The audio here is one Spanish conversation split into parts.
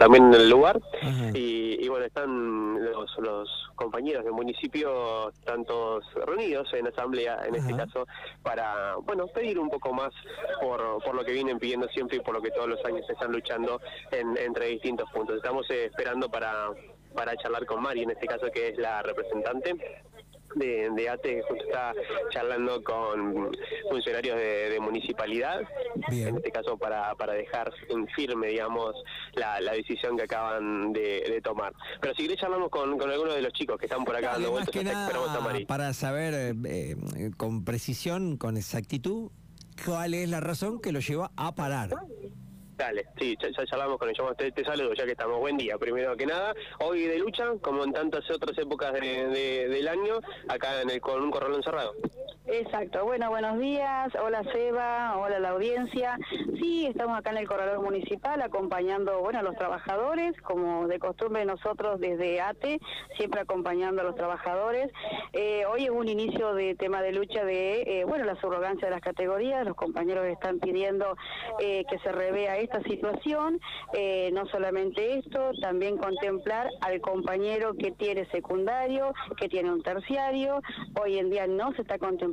también en el lugar. Y, bueno, están los, los compañeros del municipio, están todos reunidos en asamblea, en este caso, para, bueno, pedir un poco más por, por lo que vienen pidiendo siempre y por lo que todos los años están luchando en, entre distintos puntos. Estamos eh, esperando para, para charlar con Mari, en este caso que es la representante de, de ATE justo está charlando con funcionarios de, municipalidad, en este caso para, para dejar en firme, digamos, la, la decisión que acaban de, tomar. Pero si querés charlamos con, con algunos de los chicos que están por acá dando vueltas, para saber eh, eh, con precisión, con exactitud, cuál es la razón que lo lleva a parar. Dale, sí, ya, ya hablamos con ellos. Te, te, saludo ya que estamos. Buen día, primero que nada. Hoy de lucha, como en tantas otras épocas de, del año, acá en el, con un corralón cerrado. Exacto, bueno, buenos días, hola Seba, hola la audiencia. Sí, estamos acá en el Corredor Municipal acompañando, bueno, a los trabajadores, como de costumbre nosotros desde ATE, siempre acompañando a los trabajadores. Eh, hoy es un inicio de tema de lucha de, eh, bueno, la subrogancia de las categorías, los compañeros están pidiendo eh, que se revea esta situación, no solamente esto, también contemplar al compañero que tiene secundario, que tiene un terciario, hoy en día no se está contemplando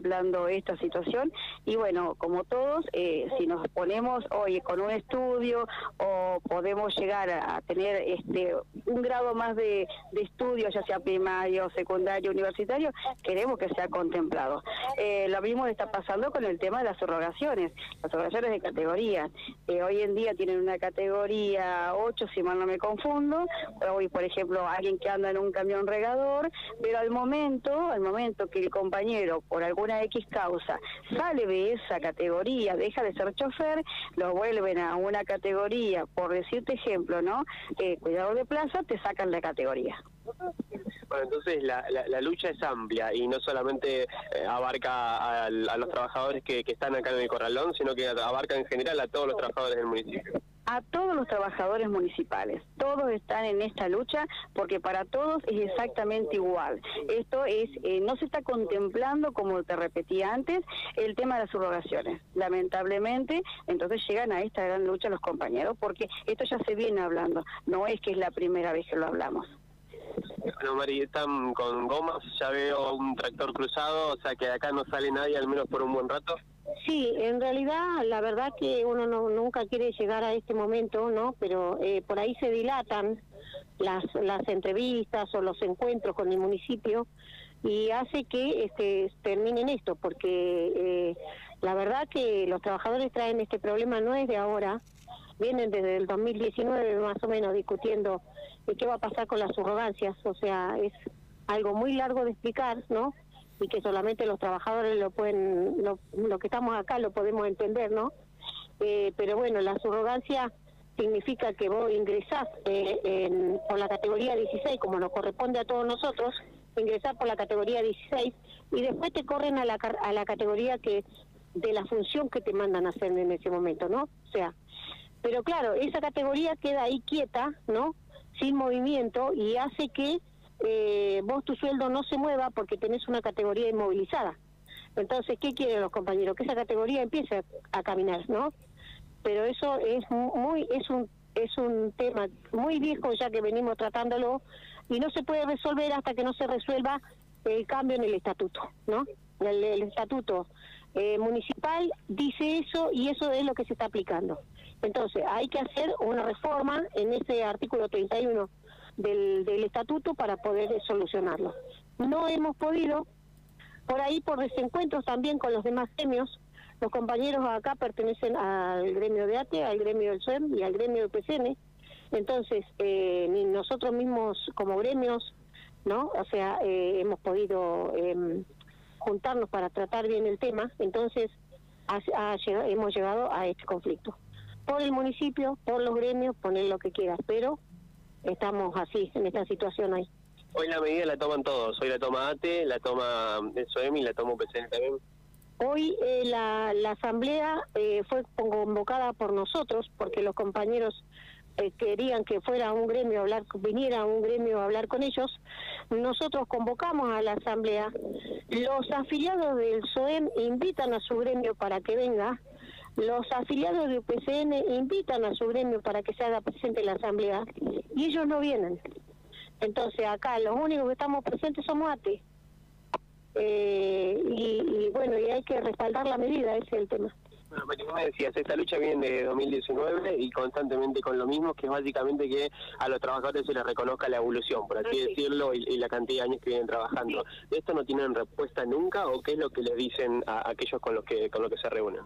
esta situación y bueno, como todos, eh, si nos ponemos hoy con un estudio o podemos llegar a tener este un grado más de, estudio, ya sea primario, secundario, universitario, queremos que sea contemplado. Eh, lo mismo está pasando con el tema de las subrogaciones, las subrogaciones de categoría. Eh, hoy en día tienen una categoría 8, si mal no me confundo, hoy por ejemplo alguien que anda en un camión regador, pero al momento, al momento que el compañero por alguna X causa, sale de esa categoría, deja de ser chofer, lo vuelven a una categoría, por decirte ejemplo, ¿no? Eh, cuidado de plaza, te sacan la categoría. Bueno, entonces la, la, lucha es amplia y no solamente eh, abarca a, los trabajadores que, que están acá en el Corralón, sino que abarca en general a todos los trabajadores del municipio a todos los trabajadores municipales. Todos están en esta lucha porque para todos es exactamente igual. Esto es, eh, no se está contemplando, como te repetí antes, el tema de las subrogaciones. Lamentablemente, entonces llegan a esta gran lucha los compañeros porque esto ya se viene hablando. No es que es la primera vez que lo hablamos. Bueno, Mari, están con gomas, ya veo un tractor cruzado, o sea que acá no sale nadie, al menos por un buen rato. Sí, en realidad la verdad que uno no, nunca quiere llegar a este momento, ¿no? Pero eh, por ahí se dilatan las, las entrevistas o los encuentros con el municipio y hace que este, terminen esto, porque eh, la verdad que los trabajadores traen este problema no es de ahora, vienen desde el 2019 más o menos discutiendo qué va a pasar con las subrogancias, o sea, es algo muy largo de explicar, ¿no? Y que solamente los trabajadores lo pueden, lo, que estamos acá lo podemos entender, ¿no? Eh, pero bueno, la subrogancia significa que vos ingresás eh, en, por la categoría 16, como nos corresponde a todos nosotros, ingresás por la categoría 16 y después te corren a la, a la categoría que de la función que te mandan a hacer en ese momento, ¿no? O sea, pero claro, esa categoría queda ahí quieta, ¿no? Sin movimiento y hace que eh, vos tu sueldo no se mueva porque tenés una categoría inmovilizada. Entonces, ¿qué quieren los compañeros? Que esa categoría empiece a, caminar, ¿no? Pero eso es muy, es un, es un tema muy viejo ya que venimos tratándolo y no se puede resolver hasta que no se resuelva el cambio en el estatuto, ¿no? El, estatuto eh, municipal dice eso y eso es lo que se está aplicando. Entonces, hay que hacer una reforma en ese artículo 31 del, del estatuto para poder solucionarlo. No hemos podido, por ahí por desencuentros también con los demás gremios, los compañeros acá pertenecen al gremio de ATE, al gremio del SUEM y al gremio del PCN, entonces eh, ni nosotros mismos como gremios, ¿no? O sea, eh, hemos podido em, juntarnos para tratar bien el tema, entonces hemos llegado a este conflicto. Por el municipio, por los gremios, poner lo que quieras, pero estamos así, en esta situación ahí. Hoy la medida la toman todos, hoy la toma ATE, la toma el SOEM y la toma UPCN también. Hoy eh, la, la, asamblea eh, fue convocada por nosotros porque los compañeros eh, querían que fuera un gremio a hablar, viniera un gremio a hablar con ellos. Nosotros convocamos a la asamblea. Los afiliados del SOEM invitan a su gremio para que venga los afiliados de UPCN invitan a su gremio para que se haga presente en la asamblea y ellos no vienen. Entonces acá los únicos que estamos presentes somos ATE. Eh, y, y bueno, y hay que respaldar la medida, ese es el tema. Bueno, pero me decías, esta lucha viene de 2019 y constantemente con lo mismo, que es básicamente que a los trabajadores se les reconozca la evolución, por así Sí. decirlo, y, y la cantidad de años que vienen trabajando. ¿De esto no tienen respuesta nunca o qué es lo que les dicen a aquellos con los que con los que se reúnen?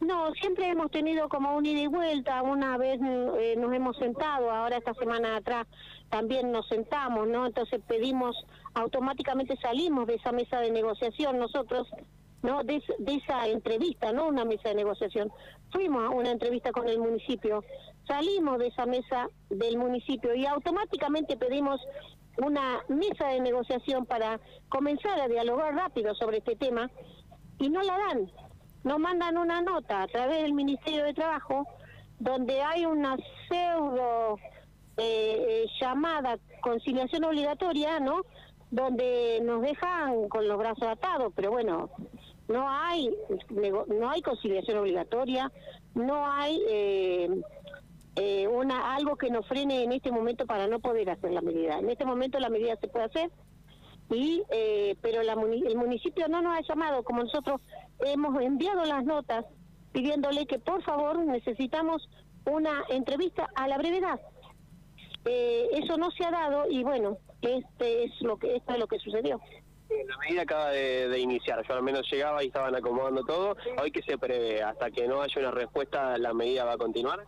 No, siempre hemos tenido como un ida y vuelta. Una vez eh, nos hemos sentado, ahora esta semana atrás también nos sentamos, ¿no? Entonces pedimos, automáticamente salimos de esa mesa de negociación nosotros, ¿no? De, de esa entrevista, no una mesa de negociación. Fuimos a una entrevista con el municipio, salimos de esa mesa del municipio y automáticamente pedimos una mesa de negociación para comenzar a dialogar rápido sobre este tema y no la dan. Nos mandan una nota a través del Ministerio de Trabajo donde hay una pseudo eh, eh, llamada conciliación obligatoria, ¿no? Donde nos dejan con los brazos atados, pero bueno, no hay no hay conciliación obligatoria, no hay eh, eh, una algo que nos frene en este momento para no poder hacer la medida. En este momento la medida se puede hacer, y eh, pero la muni- el municipio no nos ha llamado como nosotros hemos enviado las notas pidiéndole que por favor necesitamos una entrevista a la brevedad Eh, eso no se ha dado y bueno este es lo que esto es lo que sucedió La medida acaba de, de iniciar, yo al menos llegaba y estaban acomodando todo. Hoy que se prevé, hasta que no haya una respuesta, ¿la medida va a continuar?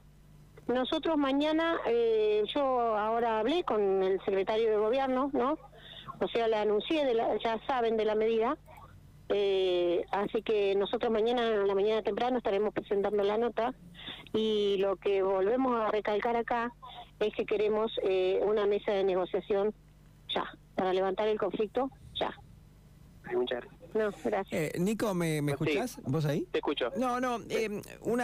Nosotros mañana, eh, yo ahora hablé con el secretario de gobierno, ¿no? O sea, le anuncié, de la- ya saben de la medida. Eh, así que nosotros mañana, a la mañana temprano, estaremos presentando la nota. Y lo que volvemos a recalcar acá es que queremos eh, una mesa de negociación ya, para levantar el conflicto ya. Ay, Muchas gracias. No, gracias. Eh, Nico, ¿me, me Sí. escuchás? ¿Vos ahí? Te escucho. No, no, eh, una